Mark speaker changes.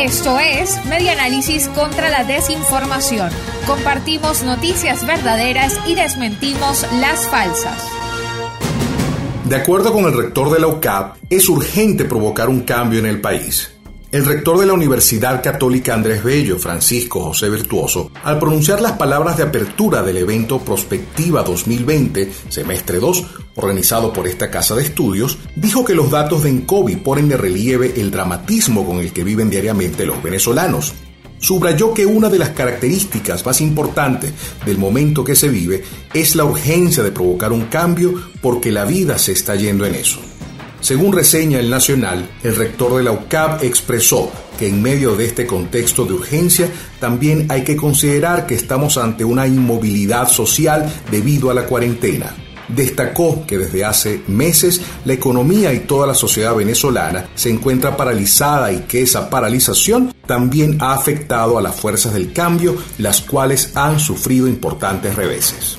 Speaker 1: Esto es Medianálisis contra la desinformación. Compartimos noticias verdaderas y desmentimos las falsas.
Speaker 2: De acuerdo con el rector de la UCAP, es urgente provocar un cambio en el país. El rector de la Universidad Católica Andrés Bello, Francisco José Virtuoso, al pronunciar las palabras de apertura del evento Prospectiva 2020, semestre 2, organizado por esta casa de estudios, dijo que los datos de ENCOVI ponen de relieve el dramatismo con el que viven diariamente los venezolanos. Subrayó que una de las características más importantes del momento que se vive es la urgencia de provocar un cambio porque la vida se está yendo en eso. Según reseña el Nacional, el rector de la UCAP expresó que en medio de este contexto de urgencia también hay que considerar que estamos ante una inmovilidad social debido a la cuarentena. Destacó que desde hace meses la economía y toda la sociedad venezolana se encuentra paralizada y que esa paralización también ha afectado a las fuerzas del cambio, las cuales han sufrido importantes reveses.